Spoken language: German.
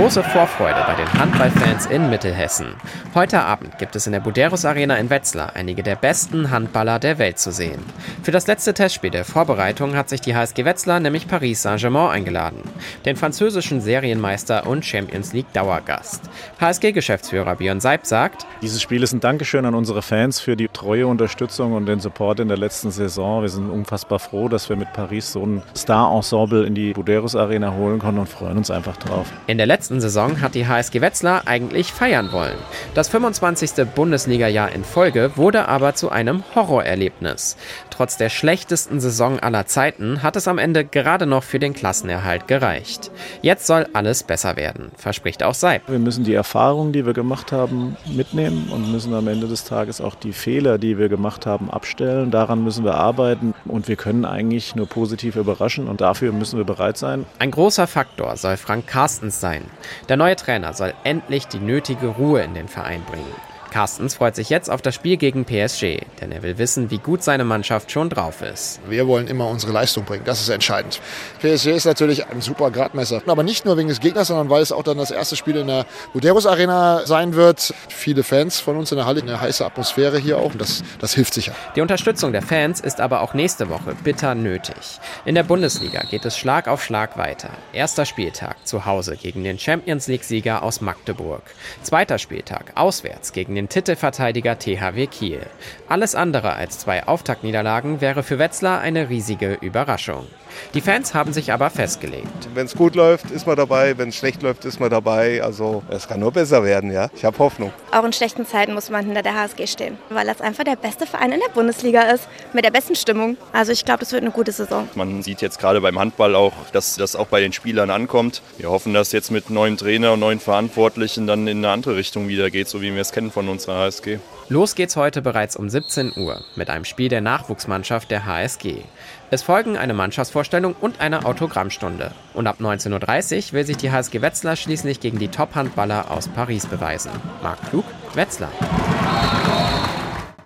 Große Vorfreude bei den Handballfans in Mittelhessen. Heute Abend gibt es in der Buderus Arena in Wetzlar einige der besten Handballer der Welt zu sehen. Für das letzte Testspiel der Vorbereitung hat sich die HSG Wetzlar nämlich Paris Saint-Germain eingeladen, den französischen Serienmeister und Champions League Dauergast. HSG-Geschäftsführer Björn Seib sagt, dieses Spiel ist ein Dankeschön an unsere Fans für die treue Unterstützung und den Support in der letzten Saison. Wir sind unfassbar froh, dass wir mit Paris so ein Star-Ensemble in die Buderus Arena holen konnten und freuen uns einfach drauf. In der letzten letzten Saison hat die HSG Wetzlar eigentlich feiern wollen. Das 25. Bundesliga-Jahr in Folge wurde aber zu einem Horrorerlebnis. Trotz der schlechtesten Saison aller Zeiten hat es am Ende gerade noch für den Klassenerhalt gereicht. Jetzt soll alles besser werden, verspricht auch Seib. Wir müssen die Erfahrungen, die wir gemacht haben, mitnehmen und müssen am Ende des Tages auch die Fehler, die wir gemacht haben, abstellen. Daran müssen wir arbeiten und wir können eigentlich nur positiv überraschen und dafür müssen wir bereit sein. Ein großer Faktor soll Frank Carstens sein. Der neue Trainer soll endlich die nötige Ruhe in den Verein bringen. Carstens freut sich jetzt auf das Spiel gegen PSG, denn er will wissen, wie gut seine Mannschaft schon drauf ist. Wir wollen immer unsere Leistung bringen, das ist entscheidend. PSG ist natürlich ein super Gradmesser, aber nicht nur wegen des Gegners, sondern weil es auch dann das erste Spiel in der Buderus Arena sein wird. Viele Fans von uns in der Halle, eine heiße Atmosphäre hier auch, das, das hilft sicher. Die Unterstützung der Fans ist aber auch nächste Woche bitter nötig. In der Bundesliga geht es Schlag auf Schlag weiter. Erster Spieltag zu Hause gegen den Champions League-Sieger aus Magdeburg. Zweiter Spieltag auswärts gegen den den Titelverteidiger THW Kiel. Alles andere als zwei Auftaktniederlagen wäre für Wetzlar eine riesige Überraschung. Die Fans haben sich aber festgelegt. Wenn es gut läuft, ist man dabei. Wenn es schlecht läuft, ist man dabei. Also es kann nur besser werden, ja. Ich habe Hoffnung. Auch in schlechten Zeiten muss man hinter der HSG stehen, weil das einfach der beste Verein in der Bundesliga ist, mit der besten Stimmung. Also ich glaube, das wird eine gute Saison. Man sieht jetzt gerade beim Handball auch, dass das auch bei den Spielern ankommt. Wir hoffen, dass jetzt mit neuem Trainer und neuen Verantwortlichen dann in eine andere Richtung wieder geht, so wie wir es kennen von unserer HSG. Los geht's heute bereits um 17 Uhr mit einem Spiel der Nachwuchsmannschaft der HSG. Es folgen eine Mannschaftsvorstellung und eine Autogrammstunde. Und ab 19.30 Uhr will sich die HSG Wetzlar schließlich gegen die Top-Handballer aus Paris beweisen. Marc Klug, Wetzlar.